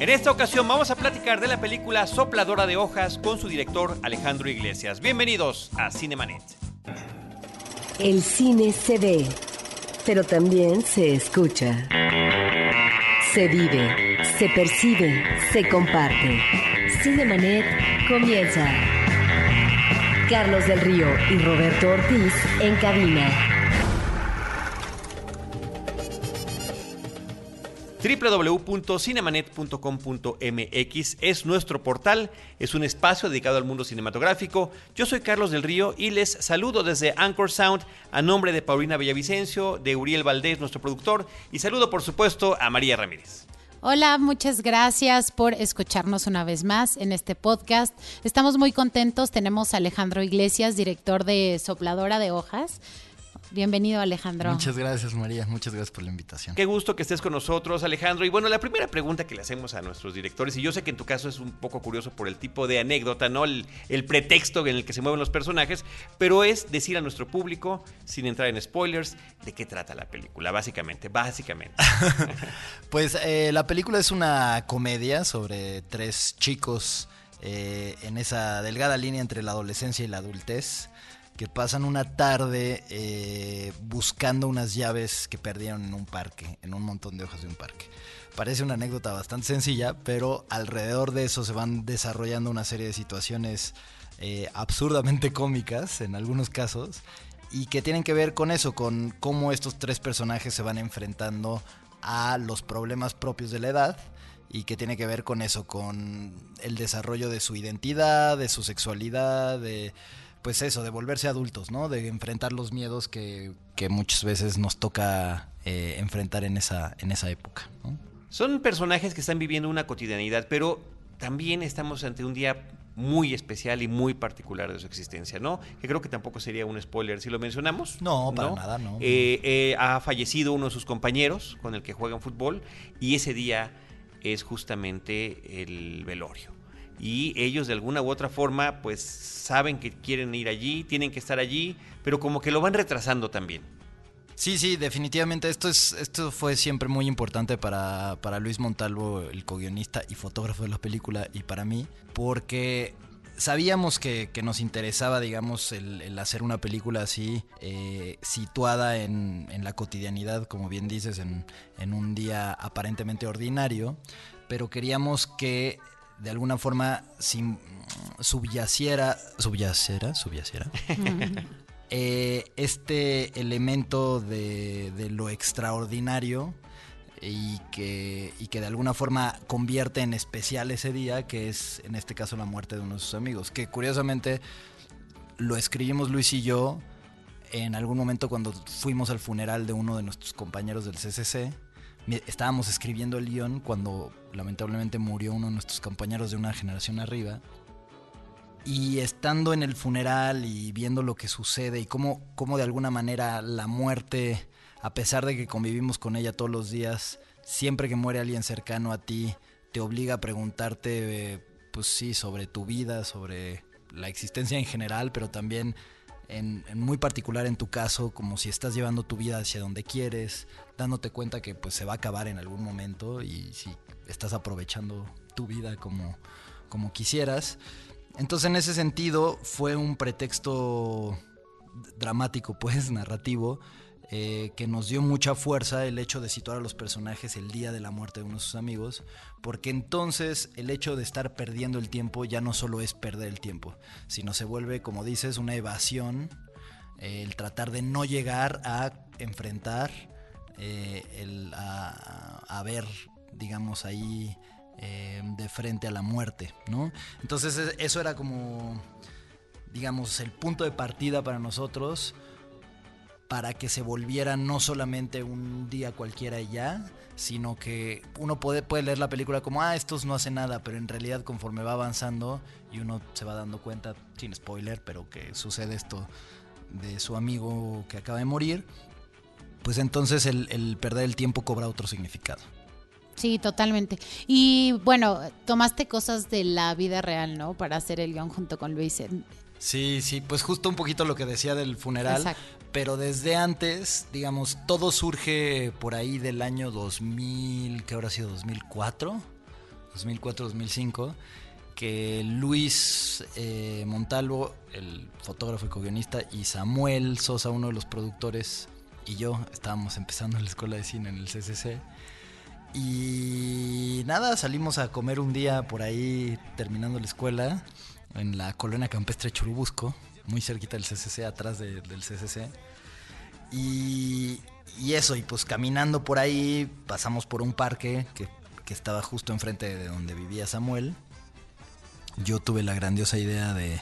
En esta ocasión vamos a platicar de la película Sopladora de Hojas con su director Alejandro Iglesias. Bienvenidos a Cinemanet. El cine se ve, pero también se escucha. Se vive, se percibe, se comparte. Cinemanet comienza. Carlos del Río y Roberto Ortiz en cabina. www.cinemanet.com.mx es nuestro portal, es un espacio dedicado al mundo cinematográfico. Yo soy Carlos del Río y les saludo desde Anchor Sound a nombre de Paulina Villavicencio, de Uriel Valdés, nuestro productor, y saludo por supuesto a María Ramírez. Hola, muchas gracias por escucharnos una vez más en este podcast. Estamos muy contentos. Tenemos a Alejandro Iglesias, director de Sopladora de Hojas. Bienvenido, Alejandro. Muchas gracias, María. Muchas gracias por la invitación. Qué gusto que estés con nosotros, Alejandro. Y bueno, la primera pregunta que le hacemos a nuestros directores, y yo sé que en tu caso es un poco curioso por el tipo de anécdota, ¿no? El, el pretexto en el que se mueven los personajes, pero es decir a nuestro público, sin entrar en spoilers, de qué trata la película, básicamente, básicamente. pues eh, la película es una comedia sobre tres chicos eh, en esa delgada línea entre la adolescencia y la adultez que pasan una tarde eh, buscando unas llaves que perdieron en un parque, en un montón de hojas de un parque. Parece una anécdota bastante sencilla, pero alrededor de eso se van desarrollando una serie de situaciones eh, absurdamente cómicas en algunos casos y que tienen que ver con eso, con cómo estos tres personajes se van enfrentando a los problemas propios de la edad y que tiene que ver con eso, con el desarrollo de su identidad, de su sexualidad, de pues eso, de volverse adultos, ¿no? De enfrentar los miedos que, muchas veces nos toca eh, enfrentar en esa, en esa época. Son personajes que están viviendo una cotidianidad, pero también estamos ante un día muy especial y muy particular de su existencia, ¿no? Que creo que tampoco sería un spoiler si lo mencionamos. No, para nada, no. Eh, eh, ha fallecido uno de sus compañeros con el que juegan fútbol y ese día es justamente el velorio y ellos de alguna u otra forma pues saben que quieren ir allí, tienen que estar allí, pero como que lo van retrasando también. Sí, sí, definitivamente esto es esto fue siempre muy importante para, para Luis Montalvo, el co-guionista y fotógrafo de la película y para mí, porque sabíamos que, nos interesaba, digamos, el, hacer una película así, eh, situada en, en, la cotidianidad, como bien dices, en, en un día aparentemente ordinario, pero queríamos que de alguna forma si subyaciera, subyaciera, subyaciera, eh, este elemento de, lo extraordinario y que, y que de alguna forma convierte en especial ese día, que es en este caso la muerte de uno de sus amigos, que curiosamente lo escribimos Luis y yo en algún momento cuando fuimos al funeral de uno de nuestros compañeros del CCC estábamos escribiendo el guion cuando lamentablemente murió uno de nuestros compañeros de una generación arriba. Y estando en el funeral y viendo lo que sucede y cómo, cómo de alguna manera la muerte, a pesar de que convivimos con ella todos los días, siempre que muere alguien cercano a ti, te obliga a preguntarte, pues sí, sobre tu vida, sobre la existencia en general, pero también en, muy particular en tu caso, como si estás llevando tu vida hacia donde quieres, dándote cuenta que pues se va a acabar en algún momento y si estás aprovechando tu vida como, como quisieras. Entonces en ese sentido fue un pretexto dramático, pues, narrativo, eh, que nos dio mucha fuerza el hecho de situar a los personajes el día de la muerte de uno de sus amigos, porque entonces el hecho de estar perdiendo el tiempo ya no solo es perder el tiempo, sino se vuelve, como dices, una evasión, eh, el tratar de no llegar a enfrentar, eh, el, a, ver, digamos, ahí de frente a la muerte, ¿no? Entonces e, eso era como, digamos, el punto de partida para nosotros para que se volviera no solamente un día cualquiera y ya, sino que uno puede, puede leer la película como, ah, estos no hacen nada, pero en realidad conforme va avanzando y uno se va dando cuenta, sin spoiler, pero que sucede esto de su amigo que acaba de morir, pues entonces el, el perder el tiempo cobra otro significado. Sí, totalmente. Y bueno, tomaste cosas de la vida real, ¿no? Para hacer el guion junto con Luis. Sí, sí, pues justo un poquito lo que decía del funeral. Pero desde antes, digamos, todo surge por ahí del año 2000, que habrá sido 2004, 2004-2005, que Luis eh, Montalvo, el fotógrafo y co-guionista, y Samuel Sosa, uno de los productores, y yo estábamos empezando la escuela de cine en el CCC. Y nada, salimos a comer un día por ahí terminando la escuela en la colonia campestre Churubusco, muy cerquita del CCC, atrás de- del CCC. Y, y eso, y pues caminando por ahí pasamos por un parque que, que estaba justo enfrente de donde vivía Samuel. Yo tuve la grandiosa idea de,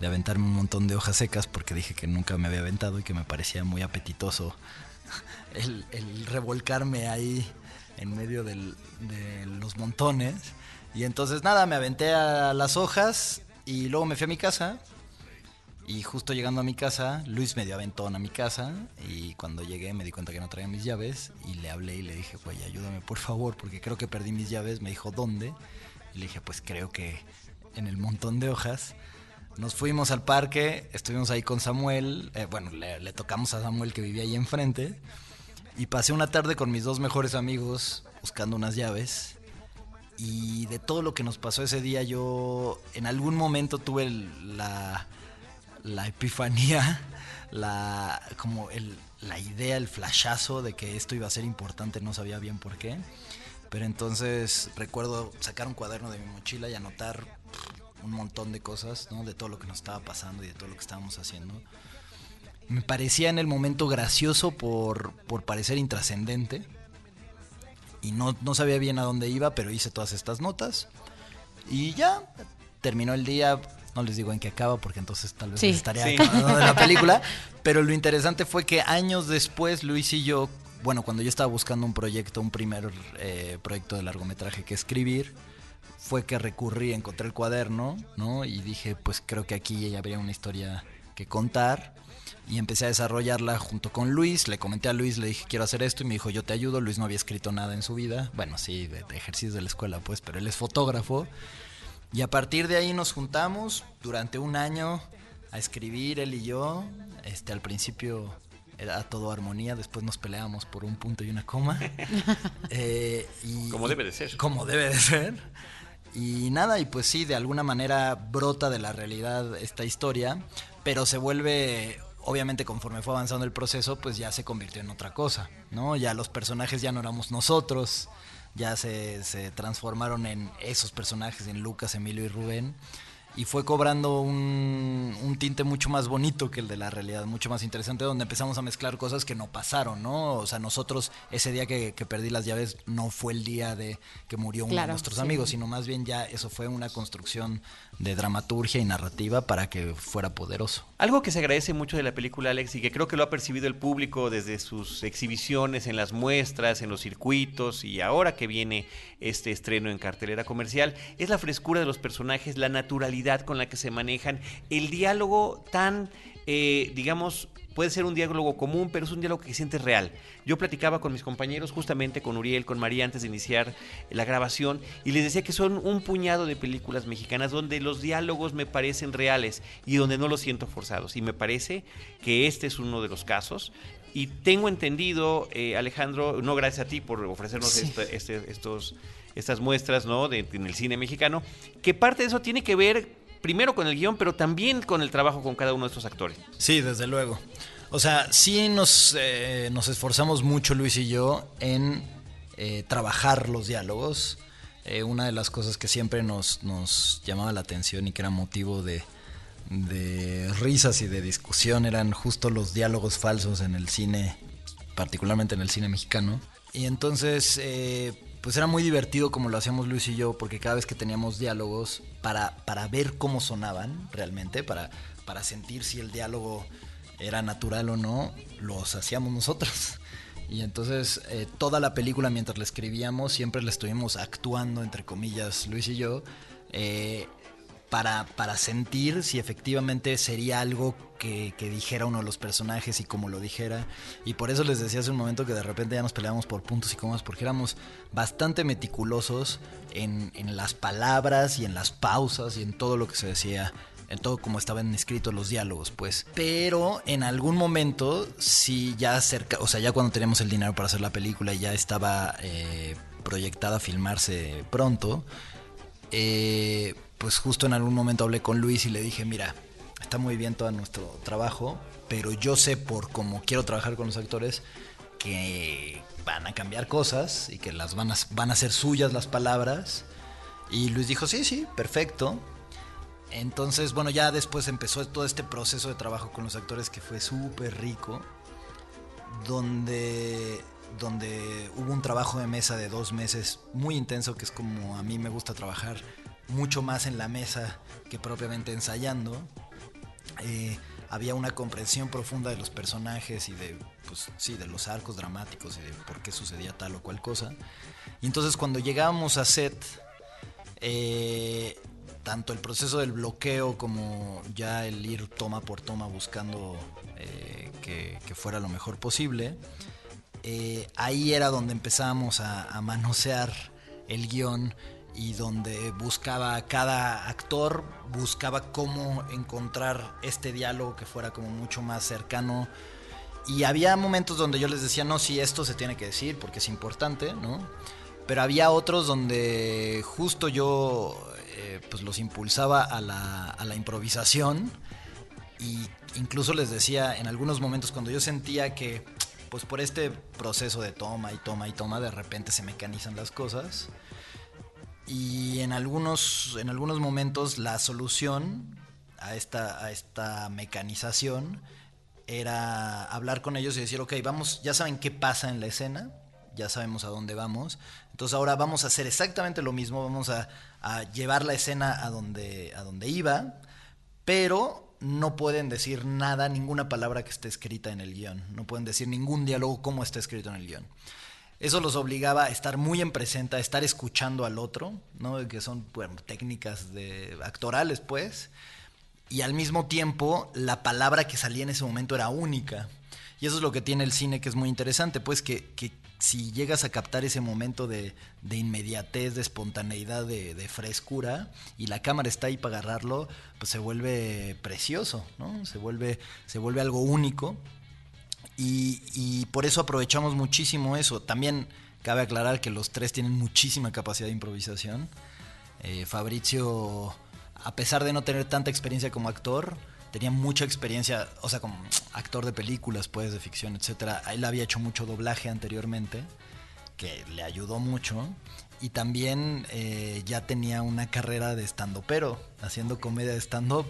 de aventarme un montón de hojas secas porque dije que nunca me había aventado y que me parecía muy apetitoso el, el revolcarme ahí en medio del- de los montones. Y entonces nada, me aventé a las hojas y luego me fui a mi casa. Y justo llegando a mi casa, Luis me dio aventón a mi casa y cuando llegué me di cuenta que no traía mis llaves y le hablé y le dije, güey, ayúdame por favor porque creo que perdí mis llaves. Me dijo, ¿dónde? Y le dije, pues creo que en el montón de hojas. Nos fuimos al parque, estuvimos ahí con Samuel, eh, bueno, le, le tocamos a Samuel que vivía ahí enfrente y pasé una tarde con mis dos mejores amigos buscando unas llaves. Y de todo lo que nos pasó ese día, yo en algún momento tuve la, la epifanía, la, como el, la idea, el flashazo de que esto iba a ser importante, no sabía bien por qué. Pero entonces recuerdo sacar un cuaderno de mi mochila y anotar un montón de cosas, ¿no? De todo lo que nos estaba pasando y de todo lo que estábamos haciendo. Me parecía en el momento gracioso por, por parecer intrascendente. Y no, no sabía bien a dónde iba, pero hice todas estas notas. Y ya, terminó el día. No les digo en qué acaba, porque entonces tal vez Sí. estaría Sí. acabando de la película. Pero lo interesante fue que años después, Luis y yo, bueno, cuando yo estaba buscando un proyecto, un primer eh, proyecto de largometraje que escribir, fue que recurrí, encontré el cuaderno, ¿no? Y dije, pues creo que aquí habría una historia que contar. Y empecé a desarrollarla junto con Luis. Le comenté a Luis, le dije, quiero hacer esto. Y me dijo, yo te ayudo. Luis no había escrito nada en su vida. Bueno, sí, de, de ejercicios de la escuela, pues, pero él es fotógrafo. Y a partir de ahí nos juntamos durante un año a escribir, él y yo. Este, al principio era todo armonía, después nos peleábamos por un punto y una coma. Eh, y- Como debe de ser. Como debe de ser. Y nada, y pues sí, de alguna manera brota de la realidad esta historia, pero se vuelve, obviamente conforme fue avanzando el proceso, pues ya se convirtió en otra cosa, ¿no? Ya los personajes ya no éramos nosotros, ya se, se transformaron en esos personajes, en Lucas, Emilio y Rubén. Y fue cobrando un, un tinte mucho más bonito que el de la realidad, mucho más interesante, donde empezamos a mezclar cosas que no pasaron, ¿no? O sea, nosotros, ese día que, que perdí las llaves, no fue el día de que murió uno de nuestros sí. amigos, sino más bien ya eso fue una construcción de dramaturgia y narrativa para que fuera poderoso. Algo que se agradece mucho de la película, Alex, y que creo que lo ha percibido el público desde sus exhibiciones, en las muestras, en los circuitos y ahora que viene este estreno en cartelera comercial, es la frescura de los personajes, la naturalidad con la que se manejan, el diálogo tan, eh, digamos, puede ser un diálogo común, pero es un diálogo que sientes real. Yo platicaba con mis compañeros, justamente con Uriel, con María, antes de iniciar la grabación, y les decía que son un puñado de películas mexicanas donde los diálogos me parecen reales y donde no los siento forzados. Y me parece que este es uno de los casos. Y tengo entendido, eh, Alejandro, no gracias a ti por ofrecernos Sí. este- este- estos, estas muestras ¿no? de, en el cine mexicano, que parte de eso tiene que ver primero con el guion, pero también con el trabajo con cada uno de estos actores. Sí, desde luego. O sea, sí nos, eh, nos esforzamos mucho Luis y yo en eh, trabajar los diálogos. Eh, una de las cosas que siempre nos, nos llamaba la atención y que era motivo de, de risas y de discusión eran justo los diálogos falsos en el cine, particularmente en el cine mexicano. Y entonces, eh, pues era muy divertido como lo hacíamos Luis y yo, porque cada vez que teníamos diálogos, para, para ver cómo sonaban realmente, para, para sentir si el diálogo era natural o no, los hacíamos nosotros. Y entonces eh, toda la película mientras la escribíamos siempre la estuvimos actuando, entre comillas, Luis y yo, eh, para, para sentir si efectivamente sería algo que, que dijera uno de los personajes y cómo lo dijera. Y por eso les decía hace un momento que de repente ya nos peleábamos por puntos y comas, porque éramos bastante meticulosos en, en las palabras y en las pausas y en todo lo que se decía en todo como estaban escritos los diálogos, pues. Pero en algún momento, sí, ya cerca, o sea, ya cuando teníamos el dinero para hacer la película y ya estaba eh, proyectada a filmarse pronto, eh, pues justo en algún momento hablé con Luis y le dije, mira, está muy bien todo nuestro trabajo, pero yo sé por cómo quiero trabajar con los actores que van a cambiar cosas y que las van a, van a ser suyas las palabras. Y Luis dijo, sí, sí, perfecto. Entonces, bueno, ya después empezó todo este proceso de trabajo con los actores que fue súper rico, donde, donde hubo un trabajo de mesa de dos meses muy intenso, que es como a mí me gusta trabajar mucho más en la mesa que propiamente ensayando. Eh, había una comprensión profunda de los personajes y de, pues, sí, de los arcos dramáticos y de por qué sucedía tal o cual cosa. Y entonces cuando llegábamos a set, eh, tanto el proceso del bloqueo como ya el ir toma por toma buscando eh, que, fuera lo mejor posible, eh, ahí era donde empezábamos a, a manosear el guion y donde buscaba cada actor, buscaba cómo encontrar este diálogo que fuera como mucho más cercano. Y había momentos donde yo les decía, no, sí, esto se tiene que decir porque es importante, ¿no? Pero había otros donde justo yo eh, pues los impulsaba a la, a la improvisación y incluso les decía en algunos momentos cuando yo sentía que pues por este proceso de toma y toma y toma de repente se mecanizan las cosas y en algunos, en algunos momentos la solución a esta, a esta mecanización era hablar con ellos y decir, ok, vamos, ya saben qué pasa en la escena, ya sabemos a dónde vamos, entonces ahora vamos a hacer exactamente lo mismo, vamos a, llevar la escena a donde, a donde iba, pero no pueden decir nada, ninguna palabra que esté escrita en el guion, no pueden decir ningún diálogo como está escrito en el guion. Eso los obligaba a estar muy en presente, a estar escuchando al otro, ¿no? que son técnicas de, actorales, pues. Y al mismo tiempo, la palabra que salía en ese momento era única. Y eso es lo que tiene el cine, que es muy interesante, pues que, si llegas a captar ese momento de, de inmediatez, de espontaneidad, de, de, frescura, y la cámara está ahí para agarrarlo, pues se vuelve precioso, ¿no? Se vuelve, se vuelve algo único. Y, por eso aprovechamos muchísimo eso. También cabe aclarar que los tres tienen muchísima capacidad de improvisación. Eh, Fabrizio, a pesar de no tener tanta experiencia como actor, tenía mucha experiencia, o sea, como actor de películas, pues, de ficción, etc. Él había hecho mucho doblaje anteriormente, que le ayudó mucho. Y también eh, ya tenía una carrera de stand pero haciendo comedia de stand-up.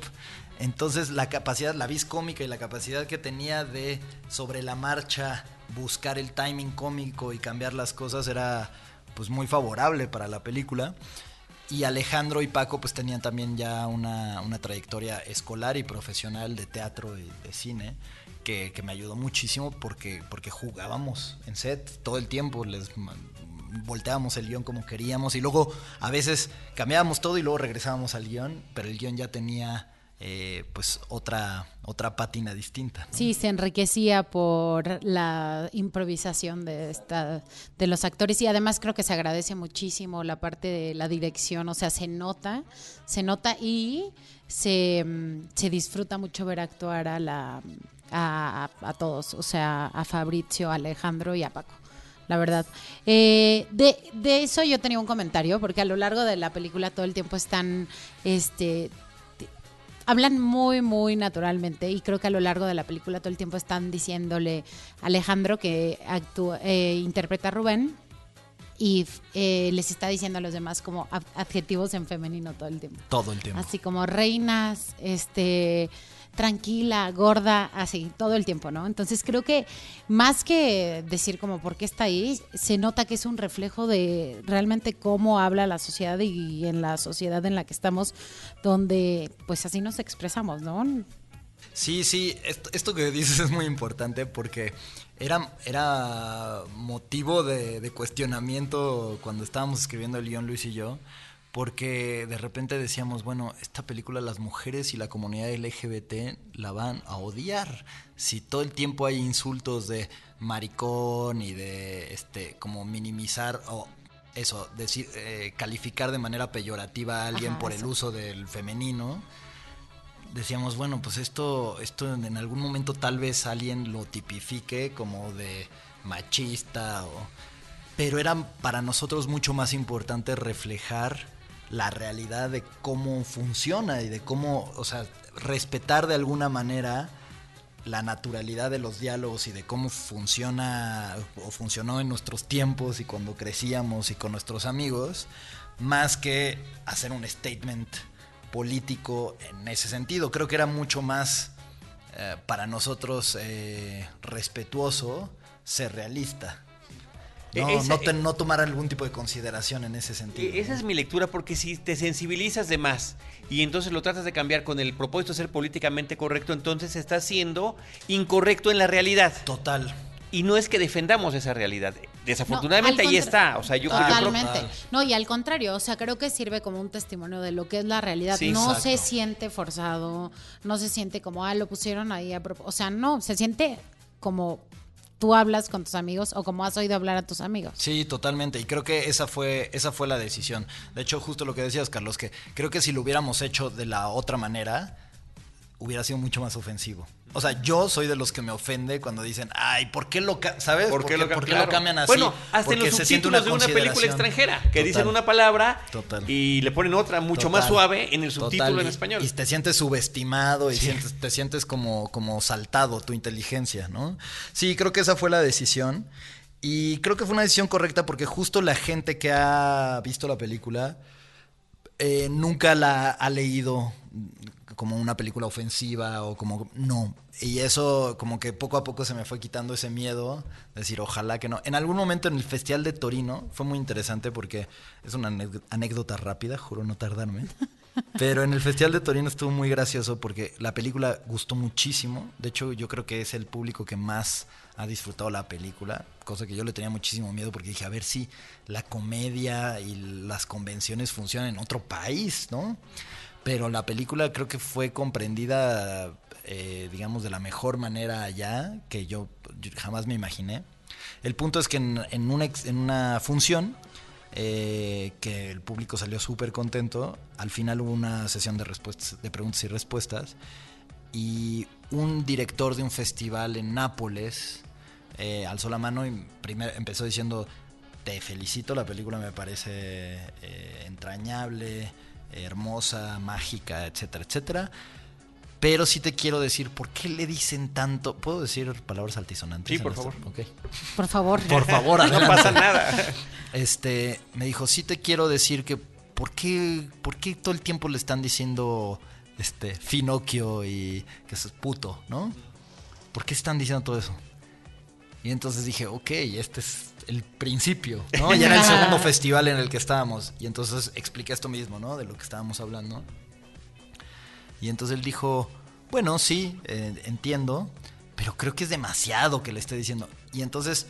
Entonces la capacidad, la vis cómica y la capacidad que tenía de sobre la marcha buscar el timing cómico y cambiar las cosas era pues muy favorable para la película. Y Alejandro y Paco pues tenían también ya una, trayectoria escolar y profesional de teatro y de cine que, me ayudó muchísimo porque, porque jugábamos en set todo el tiempo, les volteábamos el guion como queríamos y luego a veces cambiábamos todo y luego regresábamos al guion, pero el guion ya tenía eh, pues otra, otra pátina distinta. Sí, se enriquecía por la improvisación de, esta, de los actores y además creo que se agradece muchísimo la parte de la dirección, o sea, se nota, se nota y se, se disfruta mucho ver actuar a, la, a, a, todos, o sea, a Fabrizio, a Alejandro y a Paco la verdad. Eh, de, de, eso yo tenía un comentario, porque a lo largo de la película todo el tiempo están este, hablan muy, muy naturalmente y creo que a lo largo de la película todo el tiempo están diciéndole a Alejandro que actúa, eh, interpreta a Rubén y eh, les está diciendo a los demás como adjetivos en femenino todo el tiempo. Todo el tiempo. Así como reinas, este tranquila, gorda, así, todo el tiempo, ¿no? Entonces creo que más que decir como por qué está ahí, se nota que es un reflejo de realmente cómo habla la sociedad y en la sociedad en la que estamos, donde pues así nos expresamos, ¿no? Sí, sí, esto, que dices es muy importante porque era, era motivo de, de cuestionamiento cuando estábamos escribiendo el guion Luis y yo porque de repente decíamos, bueno, esta película las mujeres y la comunidad LGBT la van a odiar. Si todo el tiempo hay insultos de maricón y de este como minimizar o eso, decir eh, calificar de manera peyorativa a alguien por el uso del femenino, decíamos, bueno, pues esto esto en algún momento tal vez alguien lo tipifique como de machista o pero era para nosotros mucho más importante reflejar la realidad de cómo funciona y de cómo, o sea, respetar de alguna manera la naturalidad de los diálogos y de cómo funciona o funcionó en nuestros tiempos y cuando crecíamos y con nuestros amigos, más que hacer un statement político en ese sentido. Creo que era mucho más eh, para nosotros eh, respetuoso ser realista. No, Esa- no, te- no tomar algún tipo de consideración en ese sentido. E- Esa es mi lectura porque si te sensibilizas de más y entonces lo tratas de cambiar con el propósito de ser políticamente correcto, entonces estás siendo incorrecto en la realidad. Total. Y no es que defendamos esa realidad. Desafortunadamente No, ahí está. O sea, yo, yo creo- Totalmente. No, y al contrario, o sea, creo que sirve como un testimonio de lo que es la realidad. Sí, no exacto. se siente forzado, no se siente como, ah, lo pusieron ahí a propósito. O sea, no, se siente como tú hablas con tus amigos o como has oído hablar a tus amigos. Sí, totalmente. Y creo que esa fue, esa fue la decisión. De hecho, justo lo que decías, Carlos, que creo que si lo hubiéramos hecho de la otra manera, hubiera sido mucho más ofensivo. O sea, yo soy de los que me ofende cuando dicen, ay, ¿por qué lo, ¿sabes? ¿Por qué, lo, por qué claro. lo cambian así? Bueno, hasta en Porque los se siente subtítulos de una película extranjera que dicen una palabra Total. y le ponen otra mucho más suave en el subtítulo en español. Y te sientes subestimado y sientes- te sientes como, como saltado tu inteligencia, ¿no? Sí, creo que esa fue la decisión. Y creo que fue una decisión correcta porque justo la gente que ha visto la película eh, nunca la ha leído como una película ofensiva o como no. Y eso como que poco a poco se me fue quitando ese miedo, de decir, ojalá que no. En algún momento en el Festival de Torino fue muy interesante porque es una anécdota- anécdota rápida, juro no tardarme. Pero en el Festival de Torino estuvo muy gracioso porque la película gustó muchísimo. De hecho, yo creo que es el público que más ha disfrutado la película, cosa que yo le tenía muchísimo miedo porque dije, a ver si la comedia y las convenciones funcionan en otro país, ¿no? Pero la película creo que fue comprendida, eh, digamos, de la mejor manera allá, que yo, jamás me imaginé. El punto es que en, en una, en una función, eh, que el público salió súper contento, al final hubo una sesión de, respuestas, de preguntas y respuestas, y un director de un festival en Nápoles eh, alzó la mano y primer, empezó diciendo, te felicito, la película me parece eh, entrañable, hermosa, mágica, etcétera, etcétera. Pero sí te quiero decir, ¿por qué le dicen tanto? ¿Puedo decir palabras altisonantes? Sí, en por favor. Ok. Por favor. Por favor, no pasa nada. Este, me dijo, sí te quiero decir que ¿por qué, por qué todo el tiempo le están diciendo este Finocchio y que es puto, ¿no? ¿Por qué están diciendo todo eso? Y entonces dije, ok, este es el principio, ¿no? Y era el segundo festival en el que estábamos. Y entonces expliqué esto mismo, ¿no? De lo que estábamos hablando. Y entonces él dijo, bueno, sí, eh, entiendo, pero creo que es demasiado que le esté diciendo. Y entonces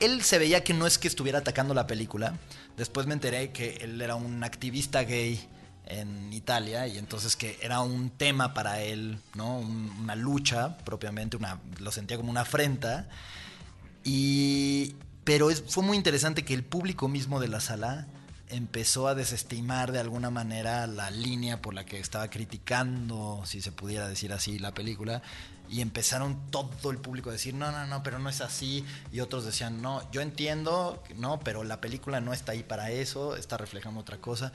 él se veía que no es que estuviera atacando la película. Después me enteré que él era un activista gay en Italia y entonces que era un tema para él, ¿no? Un- una lucha propiamente, una, lo sentía como una afrenta. Y, pero fue muy interesante que el público mismo de la sala empezó a desestimar de alguna manera la línea por la que estaba criticando, si se pudiera decir así, la película. Y empezaron todo el público a decir, no, no, no, pero no es así. Y otros decían, no, yo entiendo, no, pero la película no está ahí para eso, está reflejando otra cosa.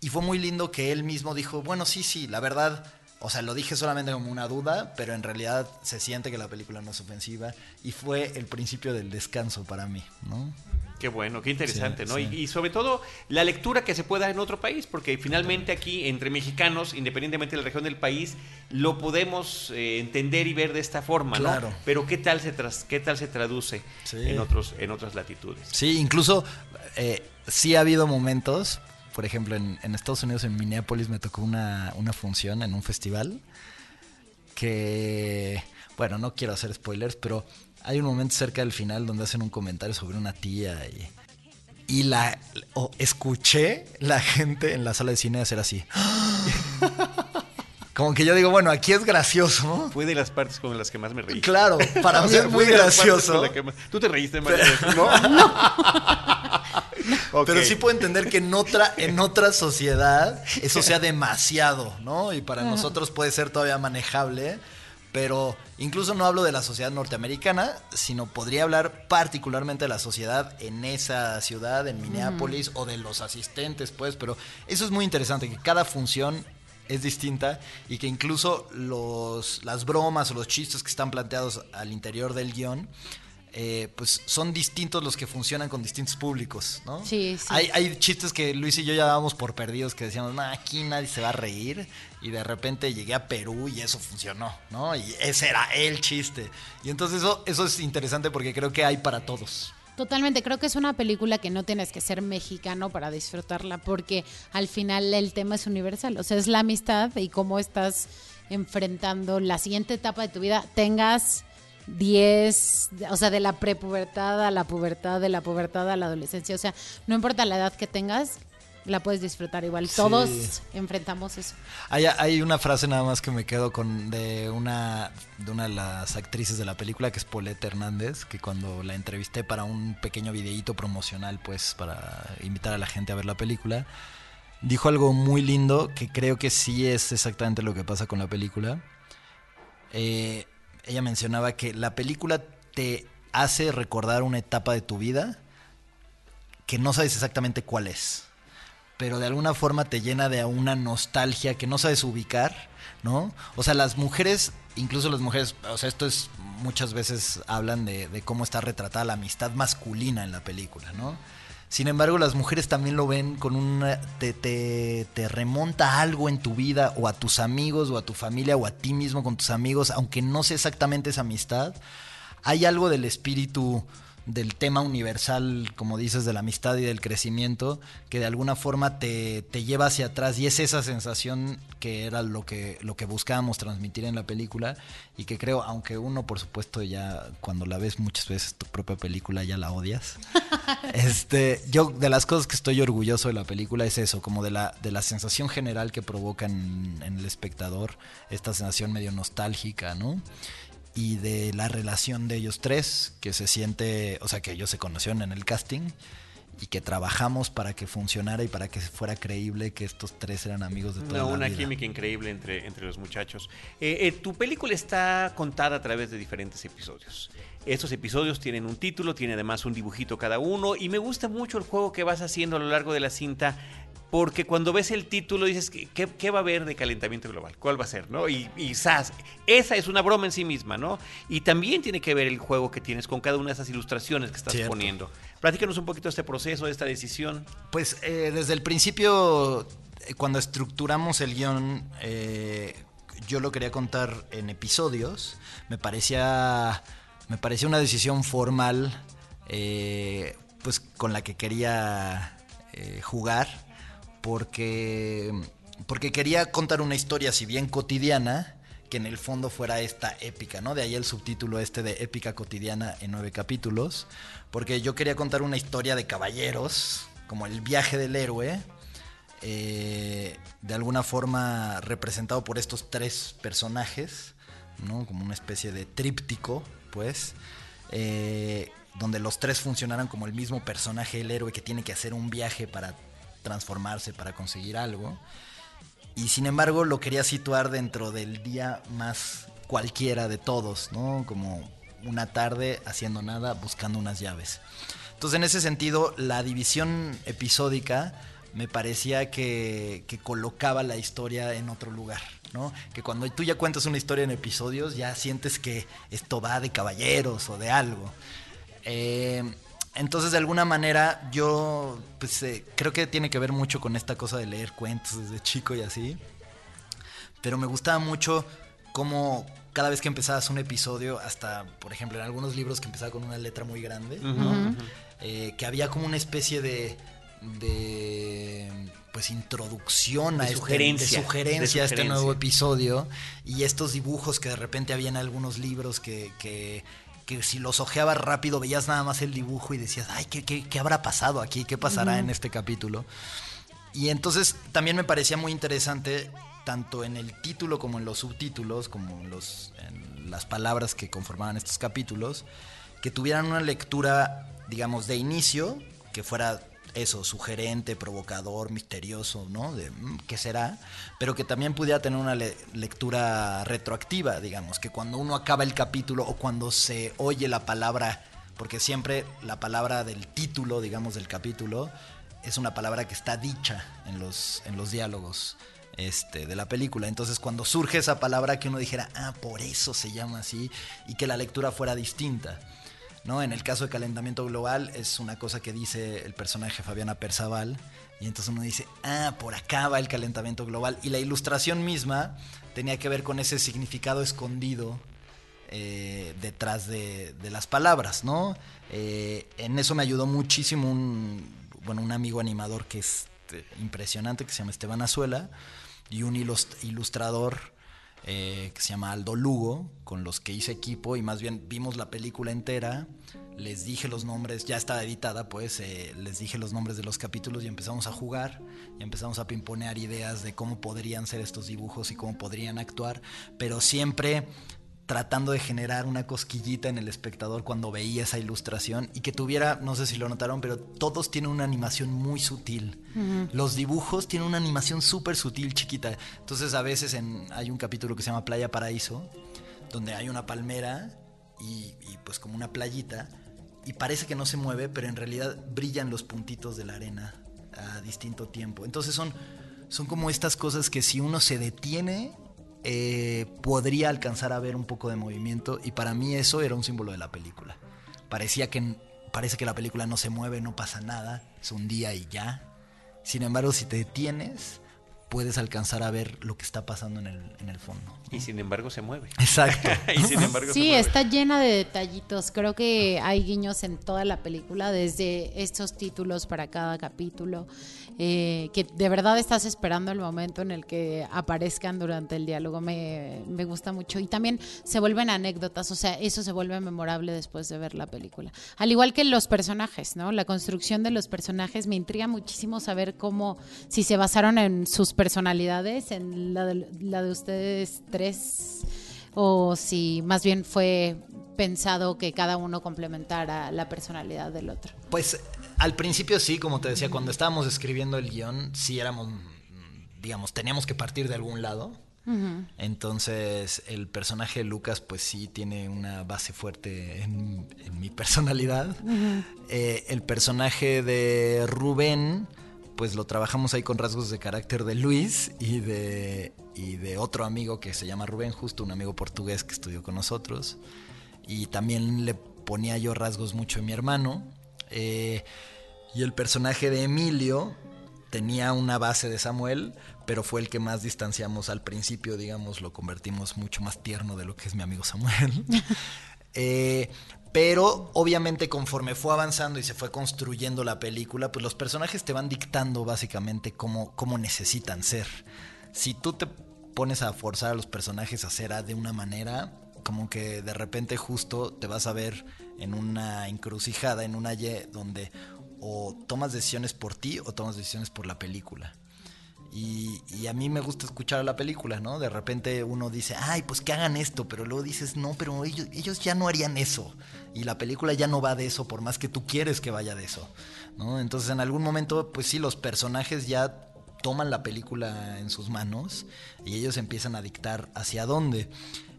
Y fue muy lindo que él mismo dijo, bueno, sí, sí, la verdad, o sea, lo dije solamente como una duda, pero en realidad se siente que la película no es ofensiva. Y fue el principio del descanso para mí, ¿no? Qué bueno, qué interesante, Sí, ¿no? sí. Y, y sobre todo la lectura que se pueda en otro país, porque finalmente aquí entre mexicanos, independientemente de la región del país, lo podemos eh, entender y ver de esta forma, ¿no? Claro. Pero qué tal se tras- qué tal se traduce Sí. en otros en otras latitudes. Sí, incluso eh, sí ha habido momentos, por ejemplo, en, Estados Unidos, en Minneapolis, me tocó una, una función en un festival que, bueno, no quiero hacer spoilers, pero hay un momento cerca del final donde hacen un comentario sobre una tía y, y la o escuché la gente en la sala de cine hacer así. Como que yo digo, bueno, aquí es gracioso. Fue de las partes con las que más me reí. Claro, para O mí sea, es muy gracioso. más- Tú te reíste, María, ¿no? Pero sí puedo entender que en otra, en otra sociedad eso sea demasiado, ¿no? Y para nosotros puede ser todavía manejable, Pero incluso no hablo de la sociedad norteamericana, sino podría hablar particularmente de la sociedad en esa ciudad, en Minneapolis, o de los asistentes, pues. Pero eso es muy interesante, que cada función es distinta y que incluso los, las bromas o los chistes que están planteados al interior del guion eh, pues son distintos los que funcionan con distintos públicos, ¿no? Sí, sí. Hay, hay chistes que Luis y yo ya dábamos por perdidos que decíamos, aquí nadie se va a reír. Y de repente llegué a Perú y eso funcionó, ¿no? Y ese era el chiste. Y entonces eso, eso es interesante porque creo que hay para todos. Totalmente, creo que es una película que no tienes que ser mexicano para disfrutarla, porque al final el tema es universal, o sea, es la amistad y cómo estás enfrentando la siguiente etapa de tu vida, tengas 10, o sea, de la prepubertad a la pubertad, de la pubertad a la adolescencia, o sea, no importa la edad que tengas, la puedes disfrutar igual. Sí. Todos enfrentamos eso. Hay, hay una frase nada más que me quedo con de una, de una de las actrices de la película, que es Paulette Hernández, que cuando la entrevisté para un pequeño videíto promocional, pues para invitar a la gente a ver la película, dijo algo muy lindo que creo que sí es exactamente lo que pasa con la película. Eh, ella mencionaba que la película te hace recordar una etapa de tu vida que no sabes exactamente cuál es pero de alguna forma te llena de una nostalgia que no sabes ubicar, ¿no? O sea, las mujeres, incluso las mujeres, o sea, esto es, muchas veces hablan de, cómo está retratada la amistad masculina en la película, ¿no? Sin embargo, las mujeres también lo ven con una... Te, te, te, remonta algo en tu vida, o a tus amigos, o a tu familia, o a ti mismo con tus amigos, aunque no sea exactamente esa amistad. Hay algo del espíritu del tema universal, como dices, de la amistad y del crecimiento, que de alguna forma te, te, lleva hacia atrás y es esa sensación que era lo que, lo que buscábamos transmitir en la película y que creo, aunque uno por supuesto ya cuando la ves muchas veces tu propia película ya la odias, este, yo de las cosas que estoy orgulloso de la película es eso, como de la, de la sensación general que provoca en, en el espectador, esta sensación medio nostálgica, ¿no? Y de la relación de ellos tres, que se siente, o sea, que ellos se conocieron en el casting y que trabajamos para que funcionara y para que fuera creíble que estos tres eran amigos de toda no, la una vida. química increíble entre, entre los muchachos. Eh, eh, tu película está contada a través de diferentes episodios. Estos episodios tienen un título, tiene además un dibujito cada uno y me gusta mucho el juego que vas haciendo a lo largo de la cinta porque cuando ves el título dices, ¿qué, ¿qué, va a haber de calentamiento global? ¿Cuál va a ser? ¿no? Y, y ¡zas! esa es una broma en sí misma, ¿no? Y también tiene que ver el juego que tienes con cada una de esas ilustraciones que estás Cierto. poniendo. Platícanos un poquito de este proceso, de esta decisión. Pues eh, desde el principio, eh, cuando estructuramos el guion, eh, yo lo quería contar en episodios. Me parecía, me parecía una decisión formal, eh, pues con la que quería eh, jugar porque, porque quería contar una historia, si bien cotidiana, que en el fondo fuera esta épica, ¿no? De ahí el subtítulo este de épica cotidiana en nueve capítulos, porque yo quería contar una historia de caballeros, como el viaje del héroe, eh, de alguna forma representado por estos tres personajes, ¿no? Como una especie de tríptico, pues. Donde los tres funcionaran como el mismo personaje, el héroe que tiene que hacer un viaje para transformarse, para conseguir algo. Y sin embargo lo quería situar dentro del día más cualquiera de todos, ¿no? Como una tarde haciendo nada, buscando unas llaves. Entonces en ese sentido la división episódica me parecía que, que colocaba la historia en otro lugar. ¿No? Que cuando tú ya cuentas una historia en episodios, ya sientes que esto va de caballeros o de algo. Eh, entonces, de alguna manera, yo pues, eh, creo que tiene que ver mucho con esta cosa de leer cuentos desde chico y así. Pero me gustaba mucho cómo cada vez que empezabas un episodio, hasta, por ejemplo, en algunos libros que empezaba con una letra muy grande, Uh -huh, ¿no? uh -huh. eh, que había como una especie de, de pues introducción de a sugerencia, este, de sugerencia, de sugerencia a este nuevo episodio y estos dibujos que de repente había en algunos libros que, que que si los ojeabas rápido veías nada más el dibujo y decías, ay, ¿qué, qué, qué habrá pasado aquí? ¿Qué pasará uh -huh. en este capítulo? Y entonces también me parecía muy interesante, tanto en el título como en los subtítulos, como en, los, en las palabras que conformaban estos capítulos, que tuvieran una lectura, digamos, de inicio, que fuera eso, sugerente, provocador, misterioso, ¿no? De mm, qué será, pero que también pudiera tener una le- lectura retroactiva, digamos, que cuando uno acaba el capítulo o cuando se oye la palabra, porque siempre la palabra del título, digamos, del capítulo, es una palabra que está dicha en los, en los diálogos este, de la película. Entonces, cuando surge esa palabra, que uno dijera, ah, por eso se llama así, y que la lectura fuera distinta. ¿No? En el caso de calentamiento global es una cosa que dice el personaje Fabiana Perzaval y entonces uno dice, ah, por acá va el calentamiento global y la ilustración misma tenía que ver con ese significado escondido eh, detrás de, las palabras, ¿no? Eh, en eso me ayudó muchísimo un, bueno, un amigo animador que es eh, impresionante, que se llama Esteban Azuela, y un ilust- ilustrador eh, que se llama Aldo Lugo, con los que hice equipo y más bien vimos la película entera, les dije los nombres, ya estaba editada pues, eh, les dije los nombres de los capítulos y empezamos a jugar y empezamos a pimponear ideas de cómo podrían ser estos dibujos y cómo podrían actuar, pero siempre tratando de generar una cosquillita en el espectador cuando veía esa ilustración y que tuviera, no sé si lo notaron, pero todos tienen una animación muy sutil. Los dibujos tienen una animación súper sutil, chiquita. Entonces a veces en, hay un capítulo que se llama Playa Paraíso, donde hay una palmera y, y pues como una playita y parece que no se mueve, pero en realidad brillan los puntitos de la arena a distinto tiempo. Entonces son, son como estas cosas que si uno se detiene eh, podría alcanzar a ver un poco de movimiento y para mí eso era un símbolo de la película. Parecía que parece que la película no se mueve, no pasa nada, es un día y ya. Sin embargo, si te detienes, puedes alcanzar a ver lo que está pasando en el, en el fondo. Y sin embargo se mueve. Exacto. y sin embargo se Sí, mueve. está llena de detallitos. Creo que hay guiños en toda la película, desde estos títulos para cada capítulo, eh, que de verdad estás esperando el momento en el que aparezcan durante el diálogo. Me, me gusta mucho. Y también se vuelven anécdotas, o sea, eso se vuelve memorable después de ver la película. Al igual que los personajes, ¿no? La construcción de los personajes me intriga muchísimo saber cómo, si se basaron en sus personalidades, en la de, la de ustedes tres o si más bien fue pensado que cada uno complementara la personalidad del otro. Pues al principio sí, como te decía, cuando estábamos escribiendo el guion, sí éramos, digamos, teníamos que partir de algún lado. Entonces el personaje de Lucas pues sí tiene una base fuerte en, en mi personalidad. Eh, el personaje de Rubén pues lo trabajamos ahí con rasgos de carácter de Luis y de, y de otro amigo que se llama Rubén, justo un amigo portugués que estudió con nosotros. Y también le ponía yo rasgos mucho en mi hermano. Eh, y el personaje de Emilio tenía una base de Samuel, pero fue el que más distanciamos al principio, digamos, lo convertimos mucho más tierno de lo que es mi amigo Samuel. Eh, pero obviamente conforme fue avanzando y se fue construyendo la película, pues los personajes te van dictando básicamente cómo, cómo necesitan ser. Si tú te pones a forzar a los personajes a ser A de una manera, como que de repente justo te vas a ver en una encrucijada, en una Y, donde o tomas decisiones por ti o tomas decisiones por la película. Y, y, a mí me gusta escuchar a la película, ¿no? De repente uno dice, ay, pues que hagan esto, pero luego dices, no, pero ellos, ellos ya no harían eso. Y la película ya no va de eso, por más que tú quieres que vaya de eso, ¿no? Entonces en algún momento, pues sí, los personajes ya toman la película en sus manos y ellos empiezan a dictar hacia dónde.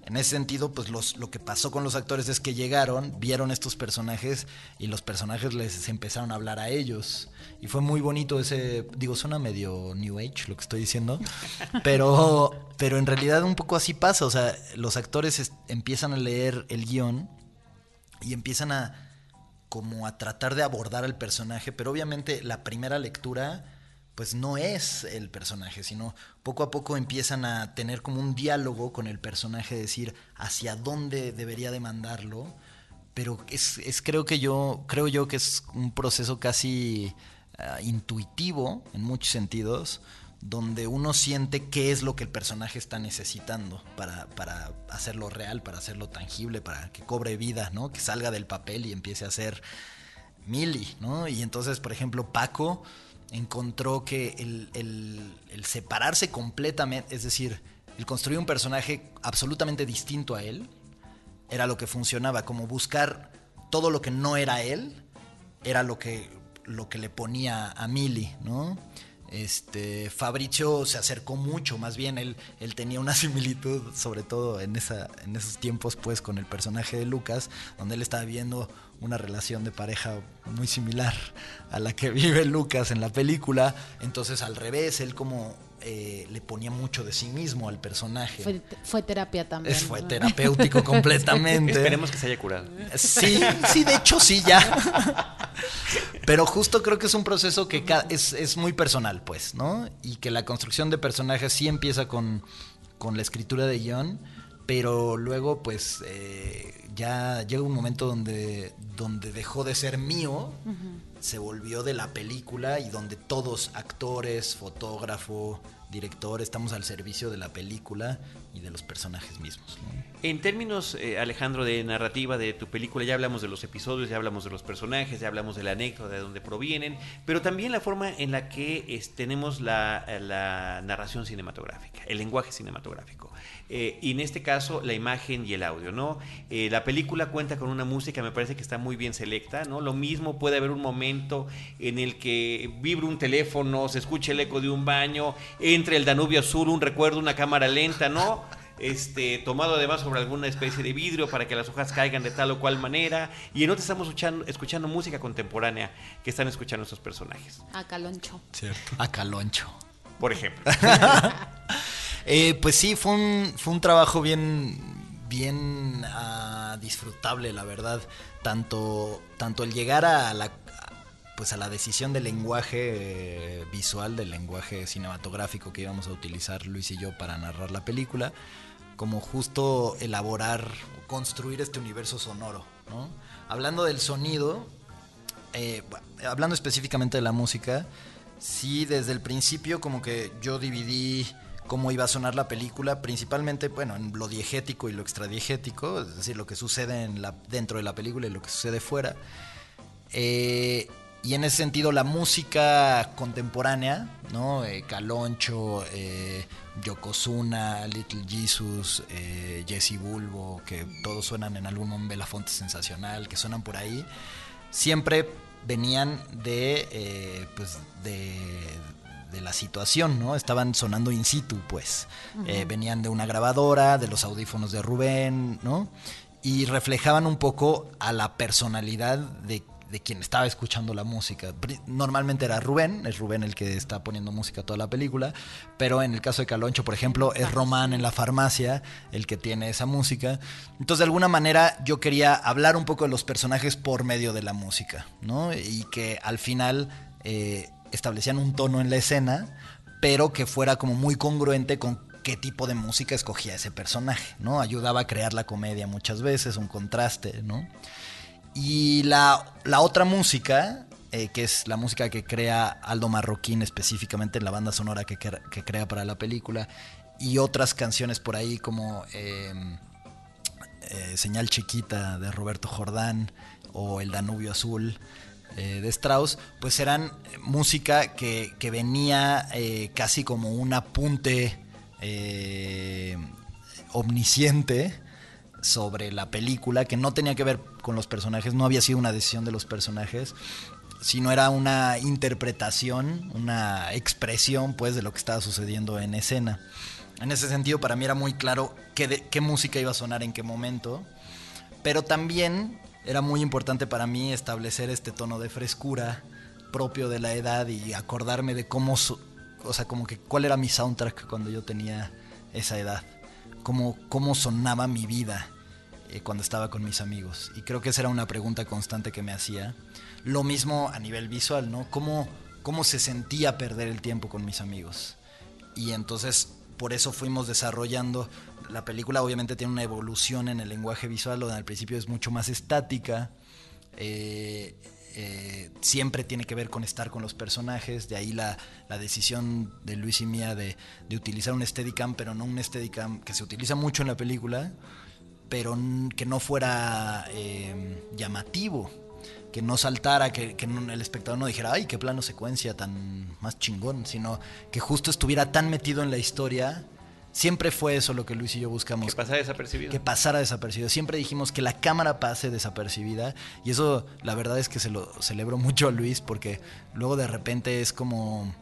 En ese sentido, pues los, lo que pasó con los actores es que llegaron, vieron estos personajes y los personajes les empezaron a hablar a ellos. Y fue muy bonito ese, digo, suena medio New Age lo que estoy diciendo, pero, pero en realidad un poco así pasa. O sea, los actores es, empiezan a leer el guion y empiezan a como a tratar de abordar al personaje, pero obviamente la primera lectura pues no es el personaje, sino poco a poco empiezan a tener como un diálogo con el personaje, decir hacia dónde debería demandarlo, pero es, es creo que yo, creo yo que es un proceso casi uh, intuitivo en muchos sentidos, donde uno siente qué es lo que el personaje está necesitando para, para hacerlo real, para hacerlo tangible, para que cobre vida, ¿no? Que salga del papel y empiece a ser Mili, ¿no? Y entonces, por ejemplo, Paco encontró que el, el, separarse completamente, es decir, el construir un personaje absolutamente distinto a él, era lo que funcionaba, como buscar todo lo que no era él, era lo que lo que le ponía a Mili, ¿no? Este, Fabricio se acercó mucho, más bien él, él tenía una similitud, sobre todo en, esa, en esos tiempos, pues, con el personaje de Lucas, donde él estaba viendo una relación de pareja muy similar a la que vive Lucas en la película. Entonces, al revés, él como eh, le ponía mucho de sí mismo al personaje. Fue, fue terapia también. Es, fue ¿no? terapéutico completamente. Esperemos que se haya curado. Sí, sí, de hecho sí, ya. Pero justo creo que es un proceso que es, es muy personal, pues, ¿no? Y que la construcción de personajes sí empieza con, con la escritura de guion, pero luego, pues, eh, ya llega un momento donde, donde dejó de ser mío, se volvió de la película y donde todos, actores, fotógrafo, director, estamos al servicio de la película y de los personajes mismos, ¿no? En términos, eh, Alejandro, de narrativa de tu película, ya hablamos de los episodios, ya hablamos de los personajes, ya hablamos de la anécdota, de dónde provienen, pero también la forma en la que es- tenemos la, la narración cinematográfica, el lenguaje cinematográfico. Eh, y en este caso, la imagen y el audio, ¿no? Eh, la película cuenta con una música, me parece que está muy bien selecta, ¿no? Lo mismo puede haber un momento en el que vibra un teléfono, se escuche el eco de un baño, entre el Danubio Azul, un recuerdo, una cámara lenta, ¿no? este, tomado además sobre alguna especie de vidrio para que las hojas caigan de tal o cual manera. Y en otras estamos escuchando, escuchando música contemporánea que están escuchando estos personajes, A Caloncho. Cierto. A Caloncho. por ejemplo. Eh, pues sí, fue un, fue un trabajo bien, bien ah, disfrutable, la verdad. Tanto, tanto el llegar a la, pues a la decisión del lenguaje eh, visual, del lenguaje cinematográfico que íbamos a utilizar Luis y yo para narrar la película, como justo elaborar, construir este universo sonoro. ¿no? Hablando del sonido, eh, hablando específicamente de la música, sí, desde el principio como que yo dividí cómo iba a sonar la película, principalmente, bueno, en lo diegético y lo extradiegético, es decir, lo que sucede dentro de la película y lo que sucede fuera. Eh, y en ese sentido, la música contemporánea, ¿no? Eh, Caloncho, eh, Yokozuna, Little Jesus, eh, Jesse Bulbo, que todos suenan en algún momento, Belafonte Sensacional, que suenan por ahí, siempre venían de, eh, pues, de, de la situación, ¿no? Estaban sonando in situ, pues. Eh, venían de una grabadora, de los audífonos de Rubén, ¿no? Y reflejaban un poco a la personalidad de, de quien estaba escuchando la música. Normalmente era Rubén, es Rubén el que está poniendo música a toda la película, pero en el caso de Caloncho, por ejemplo, es Román en la farmacia el que tiene esa música. Entonces, de alguna manera, yo quería hablar un poco de los personajes por medio de la música, ¿no? Y que al final eh, establecían un tono en la escena, pero que fuera como muy congruente con qué tipo de música escogía ese personaje, ¿no? Ayudaba a crear la comedia muchas veces, un contraste, ¿no? Y la, la otra música, eh, que es la música que crea Aldo Marroquín específicamente en la banda sonora que, cre- que crea para la película, y otras canciones por ahí como eh, eh, Señal Chiquita de Roberto Jordán o El Danubio Azul eh, de Strauss, pues eran música que, que venía eh, casi como un apunte eh, omnisciente sobre la película, que no tenía que ver con los personajes, no había sido una decisión de los personajes, sino era una interpretación, una expresión pues de lo que estaba sucediendo en escena. En ese sentido para mí era muy claro qué, qué música iba a sonar en qué momento, pero también era muy importante para mí establecer este tono de frescura propio de la edad y acordarme de cómo, o sea, como que cuál era mi soundtrack cuando yo tenía esa edad, cómo, cómo sonaba mi vida eh, cuando estaba con mis amigos. Y creo que esa era una pregunta constante que me hacía. Lo mismo a nivel visual, ¿no? ¿Cómo, cómo se sentía perder el tiempo con mis amigos? Y entonces por eso fuimos desarrollando. La película obviamente tiene una evolución en el lenguaje visual, donde al principio es mucho más estática. eh, eh, siempre tiene que ver con estar con los personajes, de ahí la, decisión de Luis y mía de, utilizar un Steadicam, pero no un Steadicam que se utiliza mucho en la película, pero que no fuera eh, llamativo, que no saltara, que, el espectador no dijera, ay, qué plano secuencia tan más chingón, sino que justo estuviera tan metido en la historia siempre fue eso lo que Luis y yo buscamos. Que pasara desapercibido. Que pasara desapercibido. Siempre dijimos que la cámara pase desapercibida. Y eso, la verdad es que se lo celebro mucho a Luis porque luego de repente es como,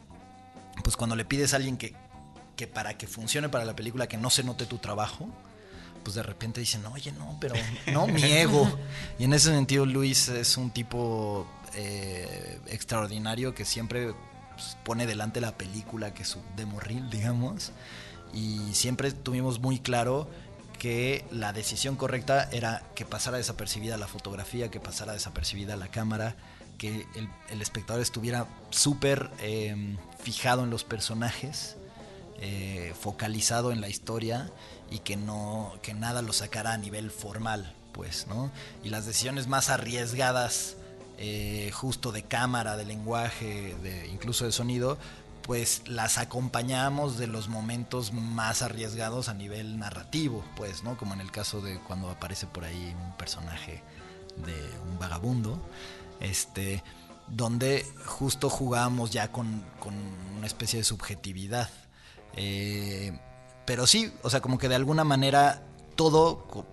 pues cuando le pides a alguien que, que para que funcione para la película, que no se note tu trabajo, pues de repente dicen, oye, no, pero no, mi ego. Y en ese sentido Luis es un tipo eh, extraordinario que siempre pues, pone delante la película que su demo reel, digamos. Y siempre tuvimos muy claro que la decisión correcta era que pasara desapercibida la fotografía, que pasara desapercibida la cámara, que el, espectador estuviera súper em, fijado en los personajes, eh, focalizado en la historia y que no que nada lo sacara a nivel formal, pues, ¿no? Y las decisiones más arriesgadas eh, justo de cámara, de lenguaje, incluso de sonido, pues las acompañamos de los momentos más arriesgados a nivel narrativo, pues, ¿no? Como en el caso de cuando aparece por ahí un personaje de un vagabundo, este, donde justo jugamos ya con, una especie de subjetividad. Eh, pero sí, o sea, como que de alguna manera todo,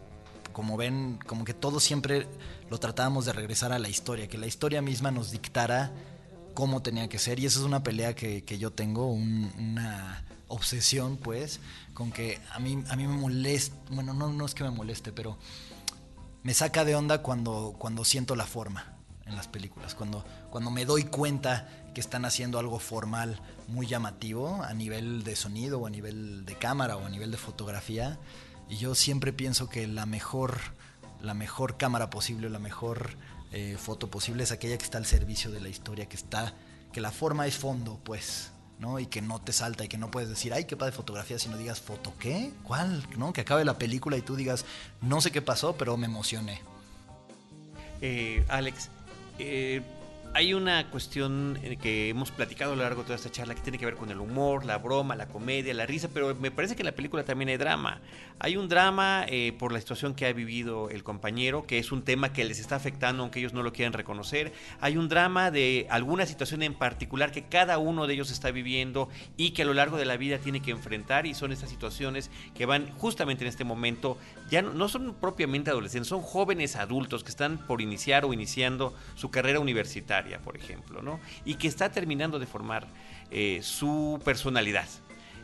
como ven, como que todo siempre lo tratábamos de regresar a la historia, que la historia misma nos dictara cómo tenía que ser. Y esa es una pelea que, yo tengo, una obsesión, pues, con que a mí, a mí me molesta, bueno, no, no es que me moleste, pero me saca de onda cuando, cuando siento la forma en las películas, cuando, cuando me doy cuenta que están haciendo algo formal muy llamativo a nivel de sonido o a nivel de cámara o a nivel de fotografía. Y yo siempre pienso que la mejor la mejor cámara posible, la mejor eh, foto posible es aquella que está al servicio de la historia, que está, que la forma es fondo, pues, ¿no? Y que no te salta y que no puedes decir, ay, qué padre fotografía, sino digas, ¿foto qué? ¿Cuál? ¿No? Que acabe la película y tú digas, no sé qué pasó, pero me emocioné. Eh, Alex, eh, hay una cuestión que hemos platicado a lo largo de toda esta charla que tiene que ver con el humor, la broma, la comedia, la risa, pero me parece que en la película también hay drama. Hay un drama eh, por la situación que ha vivido el compañero, que es un tema que les está afectando aunque ellos no lo quieran reconocer. Hay un drama de alguna situación en particular que cada uno de ellos está viviendo y que a lo largo de la vida tiene que enfrentar y son estas situaciones que van justamente en este momento, ya no, no son propiamente adolescentes, son jóvenes adultos que están por iniciar o iniciando su carrera universitaria por ejemplo, ¿no? Y que está terminando de formar eh, su personalidad.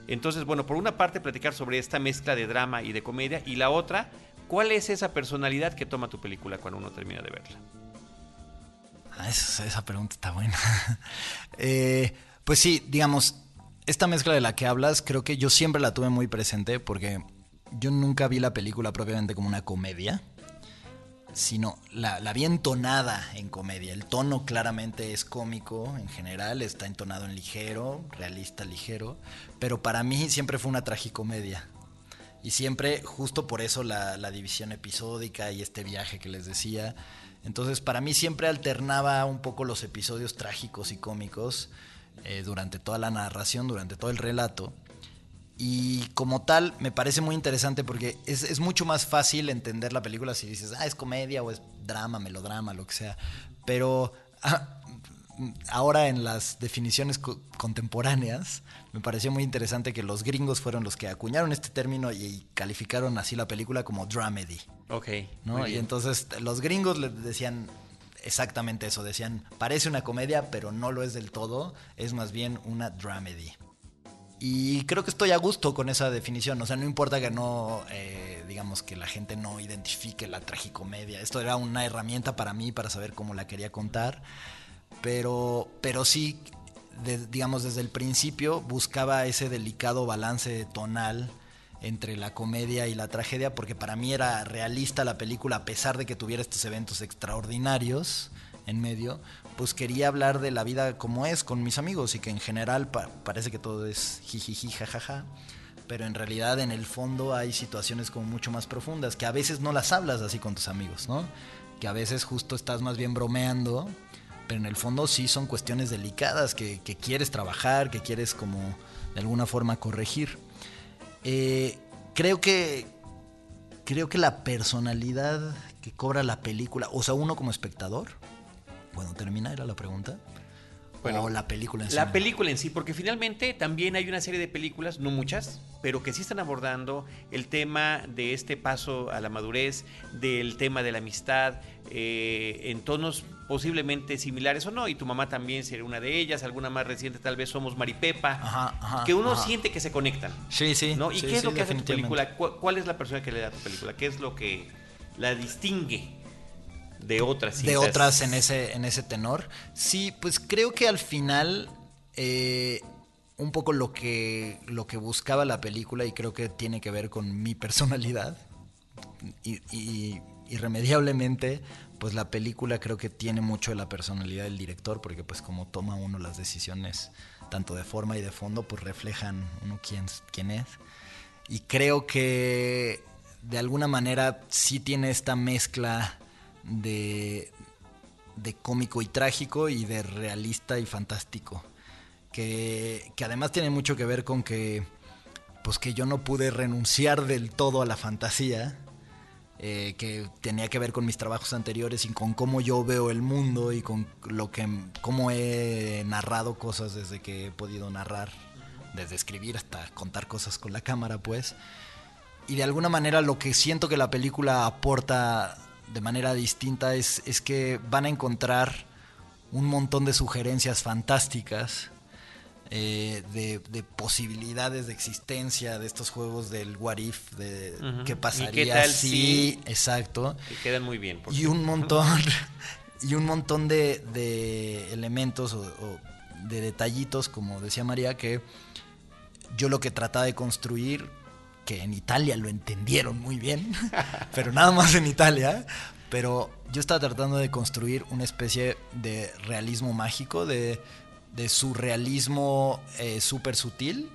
Entonces, bueno, por una parte platicar sobre esta mezcla de drama y de comedia, y la otra, ¿cuál es esa personalidad que toma tu película cuando uno termina de verla? Ah, esa, pregunta está buena. Eh, pues sí, digamos, esta mezcla de la que hablas, creo que yo siempre la tuve muy presente porque yo nunca vi la película propiamente como una comedia sino la, la, vi entonada en comedia. El tono claramente es cómico en general, está entonado en ligero, realista, ligero, pero para mí siempre fue una tragicomedia. Y siempre, justo por eso la, división episódica y este viaje que les decía. Entonces, para mí siempre alternaba un poco los episodios trágicos y cómicos eh, durante toda la narración, durante todo el relato. Y como tal, me parece muy interesante porque es, mucho más fácil entender la película si dices, ah, es comedia o es drama, melodrama, lo que sea. Pero ah, ahora en las definiciones contemporáneas, me pareció muy interesante que los gringos fueron los que acuñaron este término y, calificaron así la película como dramedy. Ok. ¿no? Y entonces los gringos le decían exactamente eso, decían, parece una comedia, pero no lo es del todo, es más bien una dramedy. Y creo que estoy a gusto con esa definición. O sea, no importa que no, eh, digamos, que la gente no identifique la tragicomedia. Esto era una herramienta para mí para saber cómo la quería contar. Pero, pero sí, digamos, desde el principio buscaba ese delicado balance tonal entre la comedia y la tragedia, porque para mí era realista la película, a pesar de que tuviera estos eventos extraordinarios en medio, pues quería hablar de la vida como es con mis amigos y que en general parece que todo es jijiji, jajaja, pero en realidad en el fondo hay situaciones como mucho más profundas que a veces no las hablas así con tus amigos, ¿no? Que a veces justo estás más bien bromeando, pero en el fondo sí son cuestiones delicadas que, quieres trabajar, que quieres como de alguna forma corregir. Eh, creo que creo que la personalidad que cobra la película, o sea, uno como espectador, bueno, termina, era la pregunta. o la película en sí. La película en sí, porque finalmente también hay una serie de películas, no muchas, pero que sí están abordando el tema de este paso a la madurez, del tema de la amistad, eh, en tonos posiblemente similares o no, y tu mamá también sería una de ellas, alguna más reciente tal vez somos Maripepa, Ajá, ajá, que uno ajá. siente que se conectan. Sí, sí. ¿no? ¿Y sí, qué es sí, lo que hace tu película? ¿Cuál, cuál es la persona que le da a tu película? ¿Qué es lo que la distingue de otras de cintas? otras en ese, en ese tenor. Sí, pues creo que al final eh, un poco lo que, lo que buscaba la película y creo que tiene que ver con mi personalidad y, y- irremediablemente pues la película creo que tiene mucho de la personalidad del director porque pues como toma uno las decisiones tanto de forma y de fondo pues reflejan uno quién, quién es y creo que de alguna manera sí tiene esta mezcla de, de cómico y trágico y de realista y fantástico. Que, que además tiene mucho que ver con que, pues que yo no pude renunciar del todo a la fantasía, eh, que tenía que ver con mis trabajos anteriores y con cómo yo veo el mundo y con lo que, cómo he narrado cosas desde que he podido narrar, desde escribir hasta contar cosas con la cámara, pues y de alguna manera lo que siento que la película aporta de manera distinta es, es que van a encontrar un montón de sugerencias fantásticas, eh, de, de posibilidades de existencia de estos juegos del what if, de qué ¿Y pasaría qué tal si, exacto. Que quedan muy bien. por Y un montón, y un montón de, de elementos o, o de detallitos, como decía María, que yo lo que trataba de construir, que en Italia lo entendieron muy bien, pero nada más en Italia, pero yo estaba tratando de construir una especie de realismo mágico, de, surrealismo eh, súper sutil,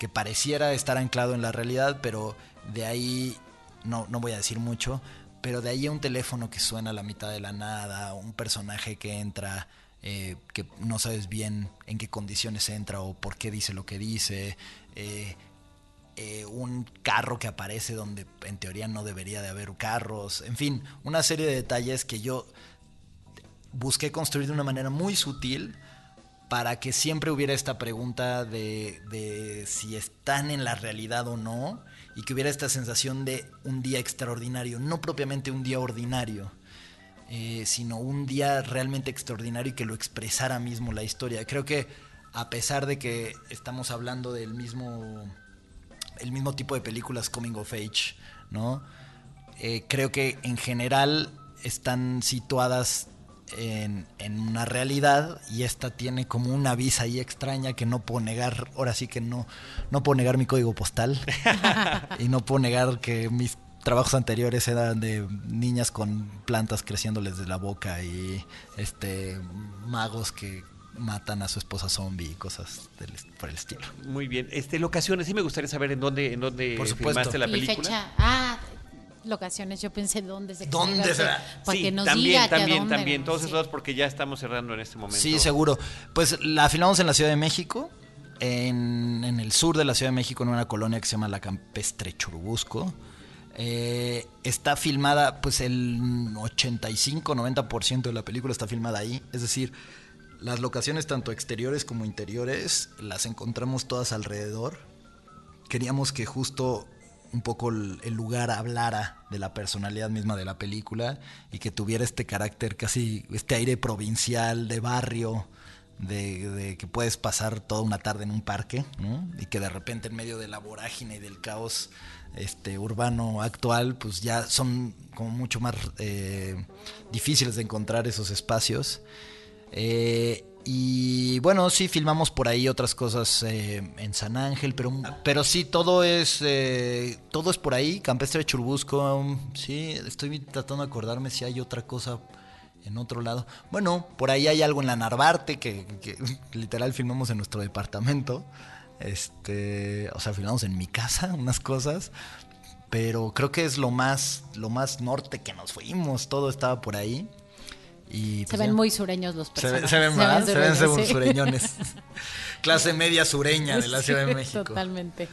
que pareciera estar anclado en la realidad, pero de ahí, no, no voy a decir mucho, pero de ahí a un teléfono que suena a la mitad de la nada, un personaje que entra, eh, que no sabes bien en qué condiciones entra o por qué dice lo que dice, eh, eh, un carro que aparece donde en teoría no debería de haber carros, en fin, una serie de detalles que yo busqué construir de una manera muy sutil para que siempre hubiera esta pregunta de, de si están en la realidad o no y que hubiera esta sensación de un día extraordinario, no propiamente un día ordinario, eh, sino un día realmente extraordinario y que lo expresara mismo la historia. Creo que a pesar de que estamos hablando del mismo, el mismo tipo de películas coming of age, ¿no? Eh, creo que en general están situadas en, en una realidad y esta tiene como una visa ahí extraña que no puedo negar, ahora sí que no, no puedo negar mi código postal y no puedo negar que mis trabajos anteriores eran de niñas con plantas creciéndoles de la boca y este magos que matan a su esposa zombie y cosas del, por el estilo. Muy bien. Este, locaciones, sí me gustaría saber en dónde, en dónde Por filmaste la y película. fecha. Ah, locaciones. Yo pensé dónde se ¿Dónde será? Para sí, que nos también, diga que a también, dónde, también. Todos Sí. esos datos porque ya estamos cerrando en este momento. Sí, seguro. Pues la filmamos en la Ciudad de México, en, en el sur de la Ciudad de México, en una colonia que se llama La Campestre Churubusco. Eh, está filmada, pues el 85-90% de la película está filmada ahí. Es decir, las locaciones tanto exteriores como interiores las encontramos todas alrededor. Queríamos que justo un poco el, lugar hablara de la personalidad misma de la película y que tuviera este carácter casi, este aire provincial, de barrio, de, que puedes pasar toda una tarde en un parque. Y que de repente en medio de la vorágine y del caos este, urbano actual, pues ya son como mucho más eh, difíciles de encontrar esos espacios. Eh, y bueno, sí, filmamos por ahí otras cosas eh, en San Ángel, pero, pero sí, todo es eh, todo es por ahí, Campestre de Churubusco, um, sí, estoy tratando de acordarme si hay otra cosa en otro lado. Bueno, por ahí hay algo en la Narvarte que, que literal filmamos en nuestro departamento. Este, o sea, filmamos en mi casa unas cosas, pero creo que es lo más lo más norte que nos fuimos, todo estaba por ahí. Y Se pues ven ya. muy sureños los Se, personajes. se ven más, se ven sureños, sí. sureñones. Clase media sureña de la Ciudad de México. Totalmente.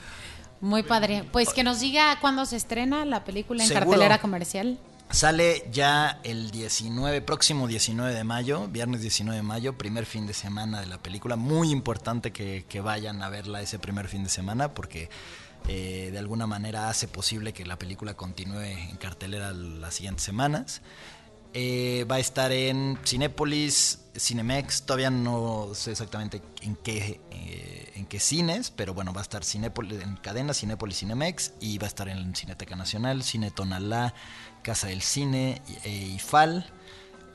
Muy padre. Pues que nos diga cuándo se estrena la película en Seguro. cartelera comercial. Sale ya el 19, próximo 19 de mayo, viernes 19 de mayo, primer fin de semana de la película. Muy importante que, que vayan a verla ese primer fin de semana porque eh, de alguna manera hace posible que la película continúe en cartelera las siguientes semanas. Eh, va a estar en Cinépolis, Cinemex, todavía no sé exactamente en qué, eh, en qué cines, pero bueno, va a estar Cinépolis, en cadena Cinépolis Cinemex y va a estar en Cineteca Nacional, Cine Tonalá, Casa del Cine, eh, IFAL.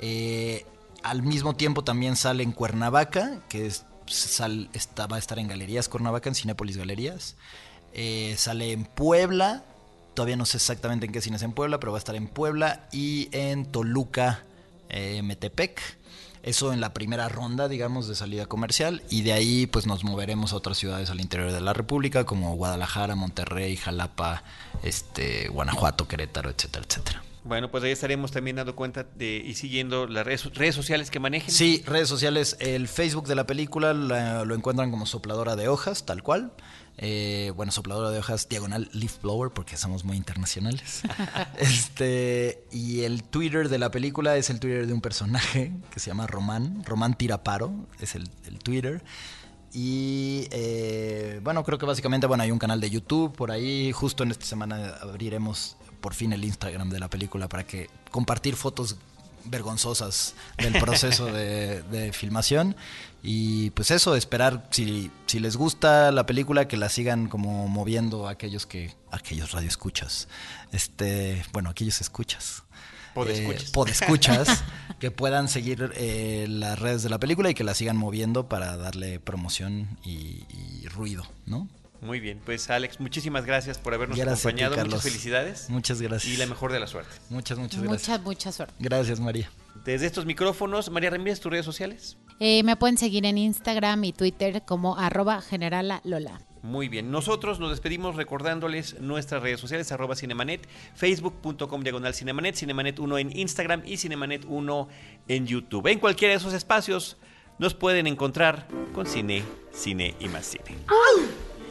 Eh, al mismo tiempo también sale en Cuernavaca, que sal, está, va a estar en Galerías Cuernavaca, en Cinépolis Galerías. Sale en Puebla, todavía no sé exactamente en qué cines en Puebla, pero va a estar en Puebla y en Toluca, eh, Metepec. Eso en la primera ronda, digamos, de salida comercial. Y de ahí, pues nos moveremos a otras ciudades al interior de la República, como Guadalajara, Monterrey, Jalapa, este, Guanajuato, Querétaro, etcétera, etcétera. Bueno, pues ahí estaremos también dando cuenta de y siguiendo las redes, redes sociales que manejen. Sí, redes sociales. El Facebook de la película la- lo encuentran como sopladora de hojas, tal cual. Eh, bueno, sopladora de hojas diagonal leaf blower, porque somos muy internacionales. este Y el Twitter de la película es el Twitter de un personaje que se llama Román. Román Tiraparo es el, el Twitter. Y eh, bueno, creo que básicamente bueno, hay un canal de YouTube por ahí. Justo en esta semana abriremos por fin el Instagram de la película para que compartir fotos vergonzosas del proceso de, de filmación. Y pues eso, esperar si, si les gusta la película, que la sigan como moviendo a aquellos que, aquellos radioescuchas. Este, bueno, aquellos escuchas. Podescuchas. Eh, podescuchas, que puedan seguir eh, las redes de la película y que la sigan moviendo para darle promoción y, y ruido, ¿no? Muy bien, pues Alex, muchísimas gracias por habernos Gracias a ti, acompañado. Muchas felicidades. Muchas gracias. Y la mejor de la suerte. Muchas, muchas gracias. Mucha, mucha suerte. Gracias, María. Desde estos micrófonos, María Ramírez, tus redes sociales. Eh, me pueden seguir en Instagram y Twitter como arroba generala Lola. Muy bien, nosotros nos despedimos recordándoles nuestras redes sociales, arroba Cinemanet, facebook.com diagonal Cinemanet, Cinemanet 1 en Instagram y Cinemanet 1 en YouTube. En cualquiera de esos espacios nos pueden encontrar con cine, cine y más cine.